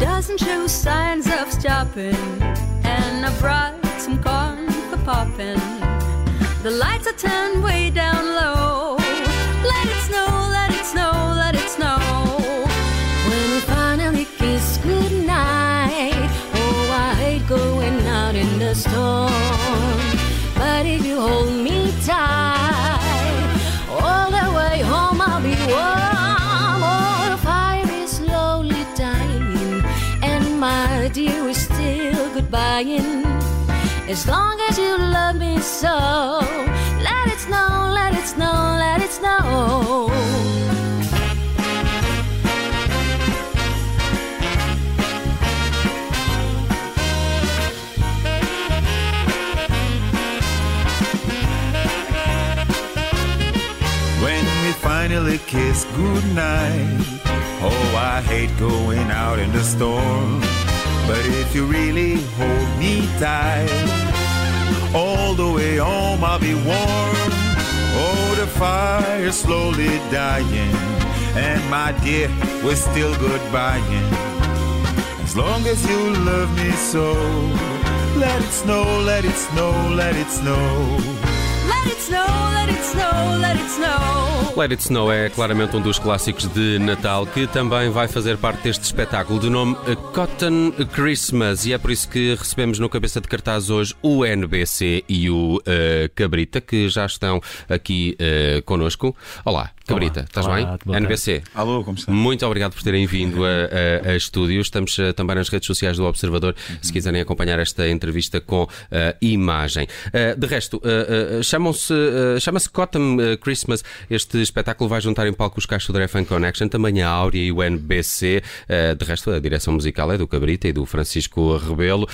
doesn't show signs of stopping, and I brought some corn for popping. The lights are turned way down low. Goodbying. As long as you love me so, let it snow, let it snow, let it snow. When we finally kiss goodnight. Oh, I hate going out in the storm. But if you really hold me tight, all the way home I'll be warm. Oh, the fire's slowly dying. And my dear, we're still goodbying. As long as you love me so, let it snow, let it snow, let it snow. Let it snow, é claramente um dos clássicos de Natal que também vai fazer parte deste espetáculo de nome Cotton Christmas e é por isso que recebemos no cabeça de cartaz hoje o NBC e o eh, Cabrita que já estão aqui uh, connosco. Olá, Cabrita, Olá. estás Olá, bem? NBC. Alô, como está? Muito obrigado por terem vindo a, a, a estúdio. Estamos eh, também nas redes sociais do Observador, se quiserem acompanhar esta entrevista com eh, imagem. Eh, de resto, chamam-se, chama-se Cotton Christmas. Este espetáculo vai juntar em palco os Caixo Dré Fan Connection, também a Áurea e o NBC. De resto, a direção musical é do Cabrita e do Francisco Rebelo.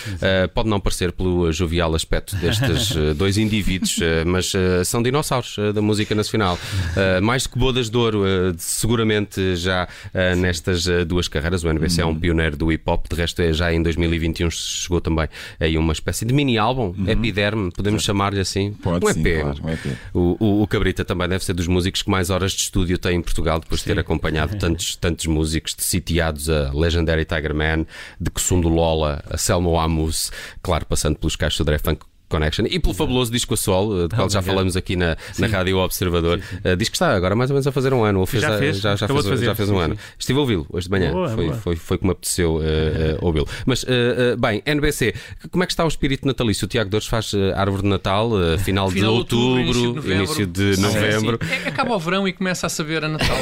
Pode não parecer pelo jovial aspecto destes dois indivíduos, mas são dinossauros da música nacional. Mais que bodas de ouro, eh, seguramente já eh, nestas eh, duas carreiras. O NBC é um pioneiro do hip hop, de resto, é, já em 2021 chegou também aí uma espécie de mini álbum, Epiderme, podemos chamar-lhe assim. Pode um sim, EP. claro, um EP. O, o, o Cabrita também deve ser dos músicos que mais horas de estúdio tem em Portugal, depois de ter acompanhado tantos, tantos músicos, de sitiados a Legendary Tiger Man, de Ksundo Lola, a Selma Amus, claro, passando pelos Caixos do Dre Funk Connection e pelo fabuloso disco a sol, eh, de qual já falamos aqui na, na Rádio Observador. Eh, diz que está agora mais ou menos a fazer um ano, ou fez, Já fez, já, já fez, já fez um sim, ano. sim. Estive a ouvi-lo hoje de manhã, Boa, foi, boa. Foi, foi como apeteceu eh, eh, ouvi-lo. Mas, bem, NBC, como é que está o espírito natalício? O Tiago Dores faz árvore de Natal, final, Final de outubro, outubro, início de início de novembro. Sim, sim. É, acaba o verão e começa a saber a Natal.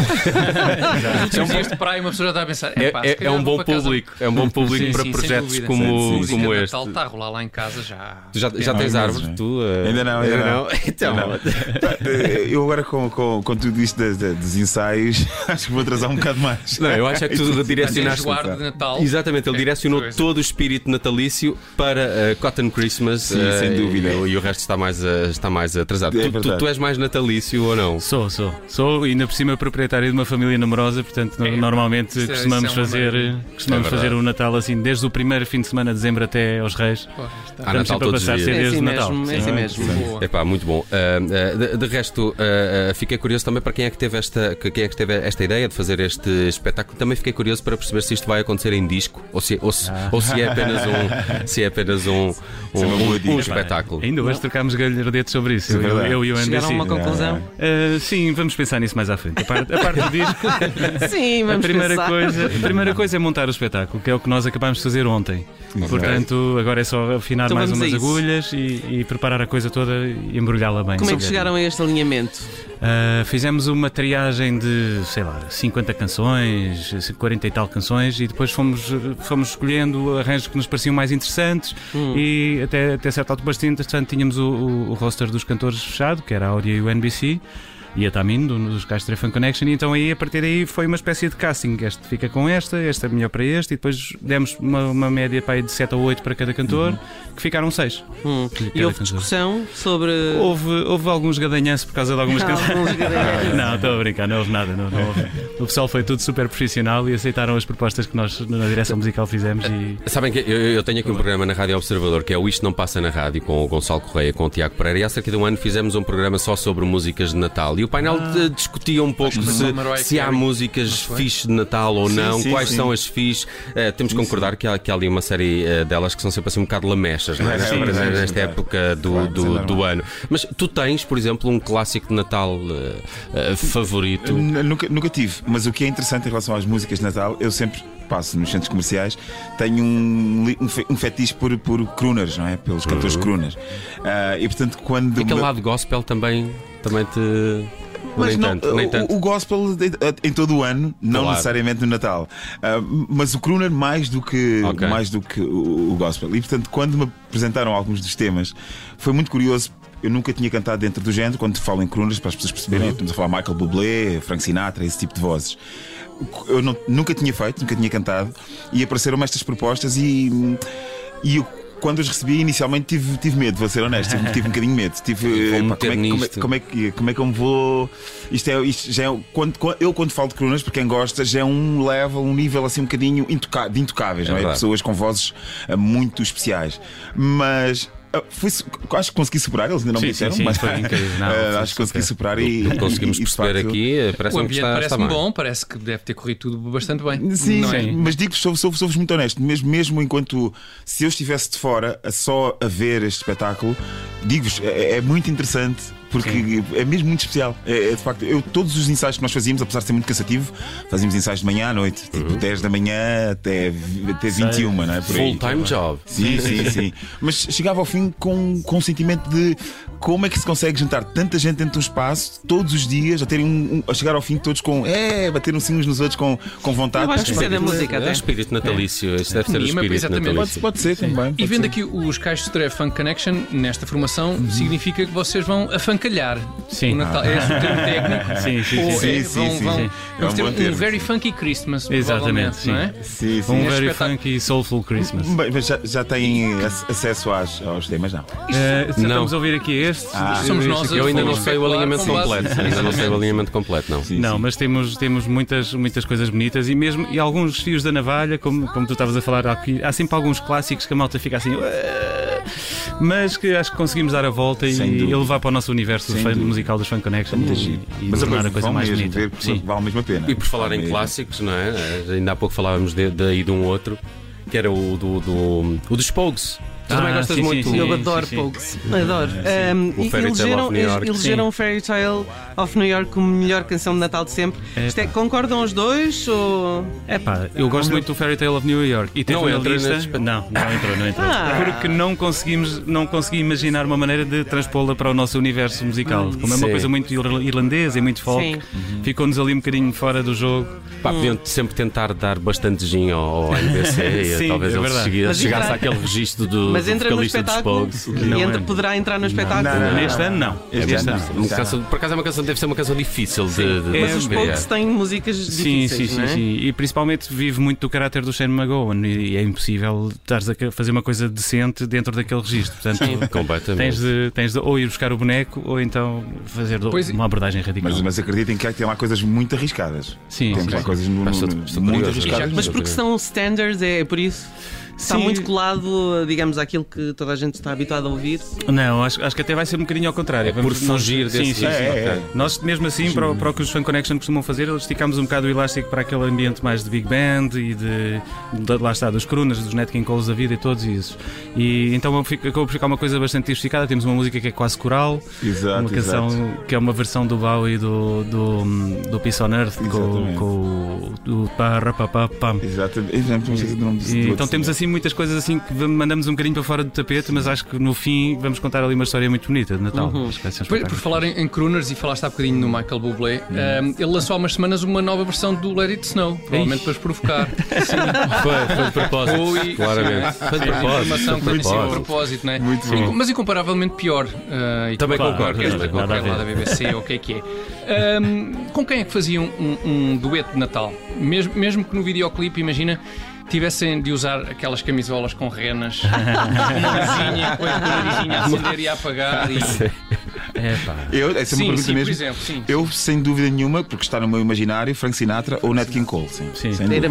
Últimos dias de praia, uma pessoa já está a pensar. É, "Epá, se é- é calhar um bom para casa." público, é um bom público Sim, para projetos como, como este. Natal está a rolar lá em casa já. Já, já Há tens árvore, tu? eh, Ainda não, ainda não. Então, Não. Eh, Eu agora com, com, com tudo isto de- de- dos ensaios, acho que vou atrasar um bocado mais. não, eu acho é que tu é direcionaste. de Natal. Exatamente, ele É, direcionou coisa. todo o espírito natalício para eh, Cotton Christmas Sim, eh, sem dúvida. E, e o resto está mais, está mais atrasado. É Tu- tu, tu és mais natalício ou não? Sou, sou. Sou, ainda por cima, proprietário de uma família numerosa, portanto, no- É, normalmente isso costumamos isso é fazer, costumamos É fazer o Natal assim, desde o primeiro fim de semana de dezembro até aos Reis. Porra, está. Estamos Natal todos os passar dias. É de assim Natal. mesmo, é Sim. assim mesmo. Boa. Epá, muito bom. Ah, ah, de, de resto, ah, ah, fiquei curioso também para quem é que teve esta, que- quem é que teve esta ideia de fazer este espetáculo. Também fiquei curioso para perceber se isto vai acontecer em disco ou se, ou se, ou se é apenas um, se é apenas um, um, é um, dica. um espetáculo. Ainda hoje trocámos galhardetes sobre isso, Sim, eu, eu, e o NBC. Chegaram a uma conclusão? Ah, sim, vamos pensar nisso mais à frente. A parte, a parte do disco, Sim, a vamos primeira, pensar. coisa, a primeira coisa é montar o espetáculo, que é o que nós acabámos de fazer ontem. Portanto, agora é só afinar Então mais a umas agulhas e, e preparar a coisa toda e embrulhá-la bem. Como é que chegaram a este alinhamento? Uh, fizemos uma triagem de, sei lá, 50 canções, 40 e tal canções, e depois fomos, fomos escolhendo arranjos que nos pareciam mais interessantes. Hum. E até, até certa altura, bastante interessante, tínhamos o, o, o roster dos cantores fechado, que era a Audio e o NBC. E a Tamin, do- dos Castro Fan Connection, e então aí a partir daí foi uma espécie de casting. Este fica com esta, esta é melhor para este, e depois demos uma, uma média para aí de 7 ou 8 para cada cantor, que ficaram 6. Hum. E houve discussão sobre. Houve, houve alguns gadanhanços por causa de algumas canções. Não, estou a brincar, não houve nada. Não, não houve. O pessoal foi tudo super profissional e aceitaram as propostas que nós na direção musical fizemos e Sabem que eu, eu tenho aqui um programa na Rádio Observador que é o Isto Não Passa na Rádio com o Gonçalo Correia, com o Tiago Pereira e há cerca de um ano fizemos um programa só sobre músicas de Natal e o painel eh, discutia um pouco se, se há Carey, músicas fixe de Natal ou Sim, não, sim, quais sim. são as fixe. Eh, temos que concordar que há, que há ali uma série eh, delas que são sempre assim um bocado lamechas, não é? Sim, Nesta- sim, nesta época do, Claro, é do, do ano. Mas tu tens, por exemplo, um clássico de Natal eh, favorito? Nunca, nunca tive, mas o que é interessante em relação às músicas de Natal, eu sempre passo nos centros comerciais, tenho um, um, um fetiche por, por crooners, não é? Pelos cantores crooners. Ah, e portanto, quando. E aquele me- lado gospel também, também te. Mas nem não, tanto, nem o- tanto. O, gospel em todo o ano, não Claro. necessariamente no Natal. Ah, mas o crooner mais do que, Ok. mais do que o, o gospel. E portanto, quando me apresentaram alguns dos temas, foi muito curioso. Eu nunca tinha cantado dentro do género, quando falo em crooners, para as pessoas perceberem, Uhum. estamos a falar Michael Bublé, Frank Sinatra, esse tipo de vozes. Eu não- nunca tinha feito, nunca tinha cantado, e apareceram-me estas propostas e, e eu, quando as recebi inicialmente tive, tive medo, vou ser honesto, tive, tive um bocadinho de medo. Tive, meter como, é, que- como, é, como, é que, como é que eu me vou. Isto é, isto já é quando, eu quando falo de colunas, para quem gosta, já é um level, um nível assim um bocadinho intoca- de intocáveis, não é? verdade. Pessoas com vozes ah, muito especiais. Mas ah, su- acho que consegui superar, eles ainda não Sim, me disseram, sim, sim, mas foi incrível. Não, foi acho que consegui super. superar e. conseguimos e- perceber facto, aqui, eh, O parece-me que ambiente está, está parece-me bom, parece que deve ter corrido tudo bastante bem. Sim, não é? Sim. mas digo-vos, sou, sou, sou-vos muito honesto, mesmo, mesmo enquanto se eu estivesse de fora a só a ver este espetáculo, digo-vos, é, é muito interessante. Porque é mesmo muito especial. É, é de facto, eu, todos os ensaios que nós fazíamos, apesar de ser muito cansativo, fazíamos ensaios de manhã à noite, tipo 10 da manhã até, até 21, não é? Por aí. Full-time job. Sim, sim, sim. Mas chegava ao fim com, com um sentimento de como é que se consegue juntar tanta gente dentro de um espaço, todos os dias, a, terem um, um- a chegar ao fim todos com. É, bater uns uns nos outros com, com vontade. Eu acho que isso é da música É o até. espírito natalício. Este deve ser o espírito exatamente. natalício. Pode, pode ser também. E pode vendo ser. aqui os caixos de Funk Connection nesta formação, significa que vocês vão afancalhar Sim. o Natal. É esse o termo técnico? Sim, sim, Ou sim. é, vão, sim, vão, sim. vamos É um ter um termo, very sim. funky Christmas, Exatamente, sim. não é? Sim, sim. um very funky soulful Christmas. Bem, mas já, já têm ac- acesso às, aos temas, não? Eh, Não. Estamos a ouvir aqui este. Ah. Somos nós. Eu ainda não Vamos sei o alinhamento completo. Ainda não sei o alinhamento completo, não. Sim, Não, mas temos, temos muitas, muitas coisas bonitas e mesmo e alguns fios da navalha, como, como tu estavas a falar aqui. Há sempre alguns clássicos que a malta fica assim. Mas que acho que conseguimos dar a volta e, Sem dúvida. e levar para o nosso universo fã- dúvida. musical dos Fan Connection Muito e, giro. e Mas tornar agora a coisa mais mesmo bonita. ver Sim. vale mesmo a pena. E por falar em Vale mesmo. clássicos, não é? Ainda há pouco falávamos de, daí de um outro, que era o do, do, o dos Pogues. Tu também Ah, gostas sim, sim, muito. sim. Eu adoro sim. Pogues. Adoro. Um, O e Fairy Tale elegeram, of New York. elegeram Fairy Tale of New York como melhor canção de Natal de sempre. Isto é, concordam os dois? Ou... É pá, eu gosto muito do Fairy Tale of New York e teve Não entra lista. Não, não entrou, não entrou. Ah. Porque não conseguimos, não consegui imaginar uma maneira de transpô-la para o nosso universo musical. Como é uma Sim. coisa muito ir- irlandesa e muito folk, Sim. ficou-nos ali um bocadinho fora do jogo. Pá, podiam sempre tentar dar bastante gin ao, ao NBC e Sim, talvez é ele verdade. chegue- Mas chegasse àquele registro do, Mas entra no espetáculo? Não Entra- entra. poderá entrar no espetáculo? não, não. Neste ano, não. Este Este ano não. Por acaso é uma canção, deve ser uma canção difícil de, de, É, de Os se Pogues têm músicas Sim, difíceis, sim, não sim, é? sim. E principalmente vive muito do caráter do Shane McGowan e é impossível estares a fazer uma coisa decente dentro daquele registro. Portanto, Completamente. tens de, tens de ou ir buscar o boneco ou então fazer Pois- uma abordagem radical. Mas, mas acreditem que há- tem lá coisas muito arriscadas. Sim, Temos sim, lá sim. coisas no, no- estou muito arriscadas. Mas porque são standards, é por isso? Está Sim. muito colado, digamos, àquilo que toda a gente está habituada a ouvir. Não, acho, acho que até vai ser um bocadinho ao contrário. É por nós- fugir sim, desse- sim, sim. É, é, é. Nós, mesmo assim, para, o- para o que os Fan Connection costumam fazer, eles esticamos um bocado o elástico para aquele ambiente mais de Big Band e de, de- lá está, dos Crunas, dos Nat King Coles da vida e todos isso. E então acabou por ficar uma coisa bastante diversificada. Temos uma música que é quase coral, Exato, uma canção exato. que é uma versão do Bowie do, do, do Peace on Earth com, Exatamente. com o do Parapapapam. Exatamente. Eu já não sei o nome E, do outro então temos assim assim muitas coisas assim que mandamos um bocadinho para fora do tapete, mas acho que no fim vamos contar ali uma história muito bonita de Natal. Acho que vai ser um Por, por falar em, em crooners e falaste há bocadinho no Michael Bublé, ehm, ele lançou há umas semanas uma nova versão do Let It Snow, provavelmente para os provocar. Foi, foi de propósito. Ui, Claramente. Foi de propósito. informação que foi a propósito. propósito, não é? Muito bom. Mas incomparavelmente pior. e Também claro, concordo, orquestra também qualquer lá da BBC, ou o que é que é. Ehm, com quem é que faziam um, um dueto de Natal? Mesmo, mesmo que no videoclipe, imagina. Tivessem de usar aquelas camisolas com renas, com a narizinha a acender e a apagar. E... É pá. Eu, essa é uma Sim, pergunta sim, por mesmo. exemplo, sim. Eu, sem dúvida nenhuma, porque está no meu imaginário, Frank Sinatra ou Nat King Cole. Sim, Sim. sem Era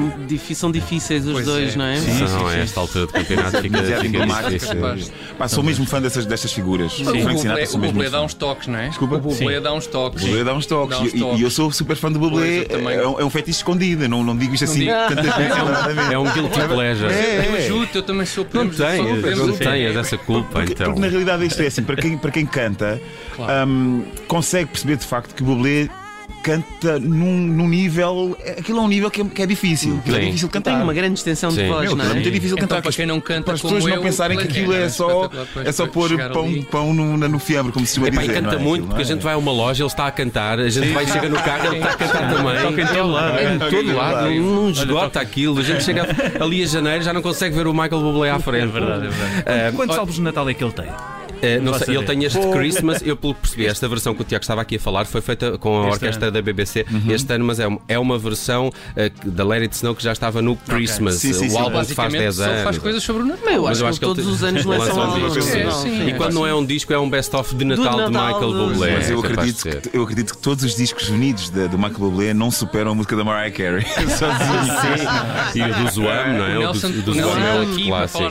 são difíceis os Pois dois, é. não é? Sim. Não, a esta altura do campeonato fica, Demasiado fica. Pá, sou mesmo fã dessas, destas figuras. O Frank Sinatra o sou mesmo Bublé dá uns toques, não é? Desculpa? O Bublé Sim. dá uns toques. O Bublé dá uns toques. E- eu sou super fã do Bublé. É um, é um fetiche escondido. Não, não digo isto assim tantas vezes. claramente. É um guilty pleasure. É, Eu é. ajudo, eu também sou Não tens, essa culpa, Porque, então. porque na realidade isto é assim, para quem, para quem canta, Claro. hum, consegue perceber de facto que o Bublé canta num, num nível. Aquilo é um nível que é, que é difícil. Aquilo é Sim. difícil cantar. Tem uma grande extensão Sim. de voz, Meu, não é é? muito difícil Então, cantar. para quem não canta para as como pessoas não eu, pensarem que Black aquilo é Hand, só, é só pôr pão, ali. pão no, no fiambre, como se chama dizer. canta não é? muito, porque a não é? gente vai a uma loja, ele está a cantar, a gente vai chega no carro, ele está a cantar também. Toca em todo lado. É, em todo lado, não esgota aquilo. A gente chega ali a janeiro já não consegue ver o Michael Bublé à frente. É verdade, é verdade. Quantos álbuns de Natal é que ele tem? Eh, não sei, ele tem este Christmas, eu pelo que percebi, esta versão que o Tiago estava aqui a falar foi feita com a Este orquestra ano. da BBC Uhum. este ano, mas é, um- é uma versão que- da Let It Snow que já estava no Christmas, Sim, sim, o sim. álbum que faz Basicamente, 10 só anos. faz coisas sobre o Natal. Eu Mas acho eu que acho que ele todos os anos lança lançam um disco. É, sim. E quando não é um disco, é um best-of de Natal, de Michael do- Bublé. Mas eu é de acredito, que, eu acredito que todos os discos unidos do Michael Bublé não superam a música da Mariah Carey. Sozinho. E o do Zoam, não é? O do, o Zoam, aqui para clássico.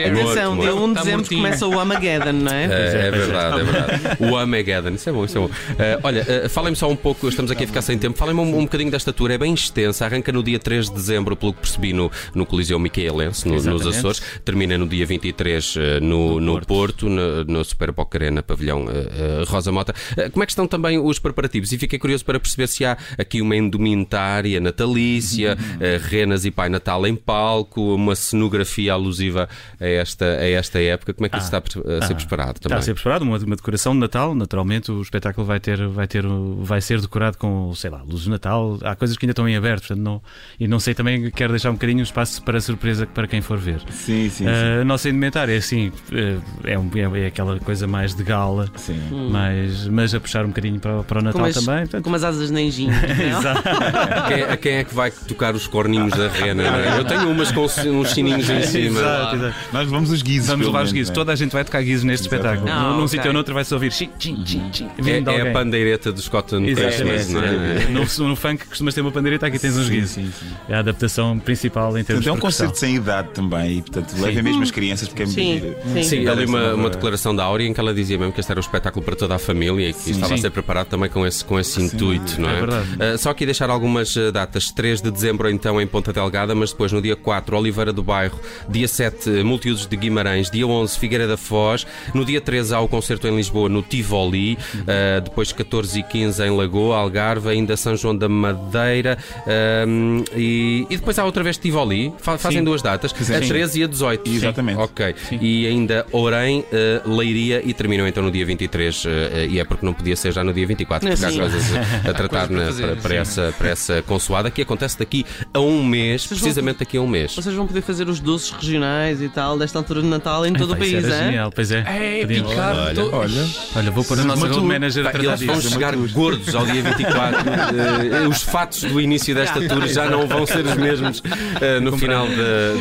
atenção, dia 1 de dezembro começa o Armageddon, não é? É, é verdade, é verdade. O Armageddon, isso é bom, isso é bom. Eh, olha, eh, falem-me só um pouco, estamos aqui a ficar sem tempo, falem-me um, um bocadinho desta tour, é bem extensa, arranca no dia 3 de dezembro, pelo que percebi, no, no Coliseu Micaelense, no- nos. Açores, termina no dia 23 eh, no, no Porto, no, no Super Boca Arena, pavilhão eh, Rosa Mota. Como é que estão também os preparativos? E fiquei curioso para perceber se há aqui uma indumentária natalícia, eh, renas e Pai Natal em palco, uma cenografia alusiva a esta, a esta época. Como é que isso está a ser ah, preparado Está também? a ser preparado uma, uma decoração de Natal. Naturalmente, o espetáculo vai ter, vai ter, vai ser decorado com, sei lá, luzes de Natal. Há coisas que ainda estão em aberto, portanto não. E não sei também, quero deixar um bocadinho espaço para surpresa para quem for ver. Sim, sim, sim. Ah, a nossa indumentária é assim, eh, é, um- é, é aquela coisa mais de gala, Sim. mas, mas a puxar um bocadinho para, para o Natal Com as, também. portanto, com umas asas de nenjinho. não? Quem, a quem é que vai tocar os corninhos da rena? é? Eu tenho umas com uns sininhos em cima. Exato, exato. Nós vamos os guizos. Vamos levar os guizos. né? Toda a gente vai tocar guizos neste espetáculo. Ah, Num ok. sítio ou noutro vai-se ouvir chim, chim, chim, chim, de É, é a pandeireta do Scotland Christmas, não é? No, no funk costumas ter uma pandeireta, aqui tens uns Sim, guizos. sim, sim. É a adaptação principal em termos Portanto, é um de percussão. concerto sem idade também e, portanto, levem mesmo as crianças porque é muito Sim, sim. Sim, ali uma, uma declaração da Áurea em que ela dizia mesmo que este era um espetáculo para toda a família e que estava a Sim. ser preparado também com esse, com esse intuito, não é? é verdade. Ah, só aqui deixar algumas ah, datas. 3 de dezembro, então, em Ponta Delgada, mas depois no dia 4, Oliveira do Bairro. Dia 7, Multiusos de Guimarães. Dia 11, Figueira da Foz. No dia 13, há o concerto em Lisboa, no Tivoli. Ah, depois 14 e 15 em Lagoa, Algarve. Ainda São João da Madeira. Ahm, e, e depois há outra vez Tivoli. Fa- fazem Sim. duas datas, a Sim. 13 e a 18. Exatamente. Ok. E ainda Orem, eh, Leiria e terminam então no dia 23. eh, e é porque não podia ser já no dia 24, porque há Sim. coisas a, a tratar para na- fazer, para, para sim. essa, para essa consoada que acontece daqui a um mês, Vocês vão- precisamente daqui a um mês. Vocês vão poder fazer os doces regionais e tal, desta altura de Natal em todo o Pá, isso país, é? genial, pois é. É, picar. Olha, tô- Olha, Olha, vou pôr a nossa road manager a tratar Eles vão disso. chegar gordos ao dia 24. Eh, os fatos do início desta tour já não vão ser os mesmos eh, no final da,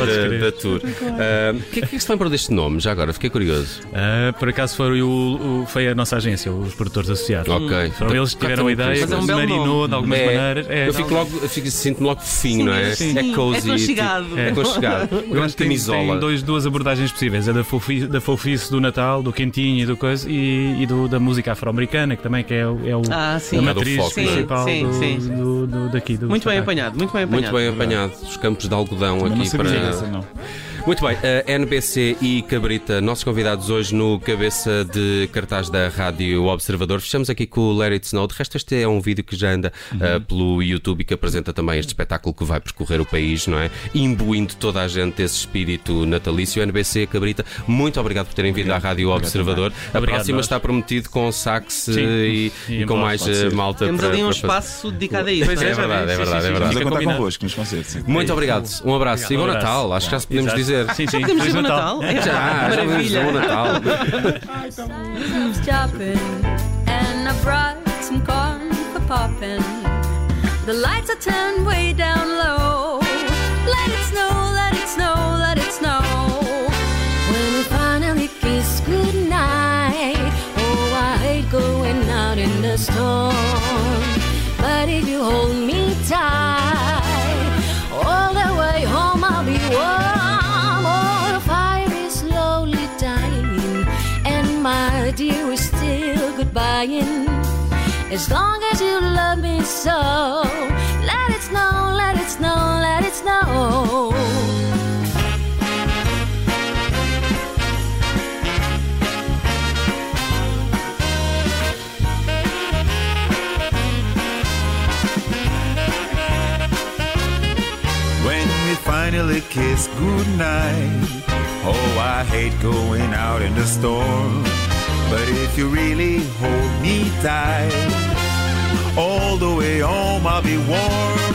da, da tour. Eh, O que é que é que se lembram deste nome? Já agora, fiquei curioso. Ah, por acaso foi, o, o- foi a nossa agência, os produtores associados. Ok. Foram eles que tiveram a ideia, Mas é um marinou nome. de algumas É, maneiras. É, eu fico logo, eu fico- sinto-me logo fofinho, não é? sim. É cozy. É aconchegado. tipo, É aconchegado. Eu Eu acho que tem, camisola. tem dois, duas abordagens possíveis: a da, fofi, da fofice do Natal, do quentinho e do coisa, e, e do, da música afro-americana, que também que é, o- é o, Ah, sim. a É matriz foco, sim, principal sim, do, sim. do- do- daqui. Do Muito bem espetáculo. apanhado, muito bem Muito apanhado. bem apanhado. Os campos de algodão não aqui sabia para. dessa, não. Muito bem, a NBC e Cabrita, nossos convidados hoje no cabeça de cartaz da Rádio Observador. Fechamos aqui com o It Snow. De resto, este é um vídeo que já anda uh, pelo YouTube e que apresenta também este espetáculo que vai percorrer o país, não é? Imbuindo toda a gente esse espírito natalício. NBC, Cabrita, muito obrigado por terem vindo à Rádio Observador. A Obrigado, próxima está prometido com sax Sim. e, E e com embora, mais ser. malta Temos para, ali um para fazer. espaço dedicado a isso. Pois É já verdade, vi. é verdade, sim, é sim. verdade. Estamos a Fica contar convosco nos concertos. Muito obrigado. Um abraço e bom Um. Natal. Acho que já se podemos Exato. dizer. Sim, sim. Podemos Feliz dizer o Natal. Natal? É, Já, já podemos dizer bom Natal. Loves chopping, and I brought some corn for popping. The lights are turned way down low. Dear, we're still goodbying. As long as you love me so, let it snow, let it snow, let it snow. When we finally kiss goodnight. Oh, I hate going out in the storm. But if you really hold me tight, all the way home I'll be warm.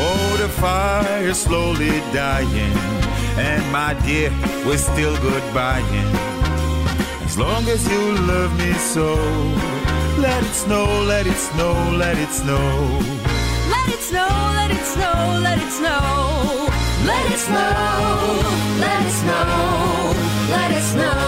Oh, the fire's slowly dying. And my dear, we're still goodbying. As long as you love me so, let it snow, let it snow, let it snow. Let it snow, let it snow, let it snow. Let it snow, let it snow, let it snow. Olá,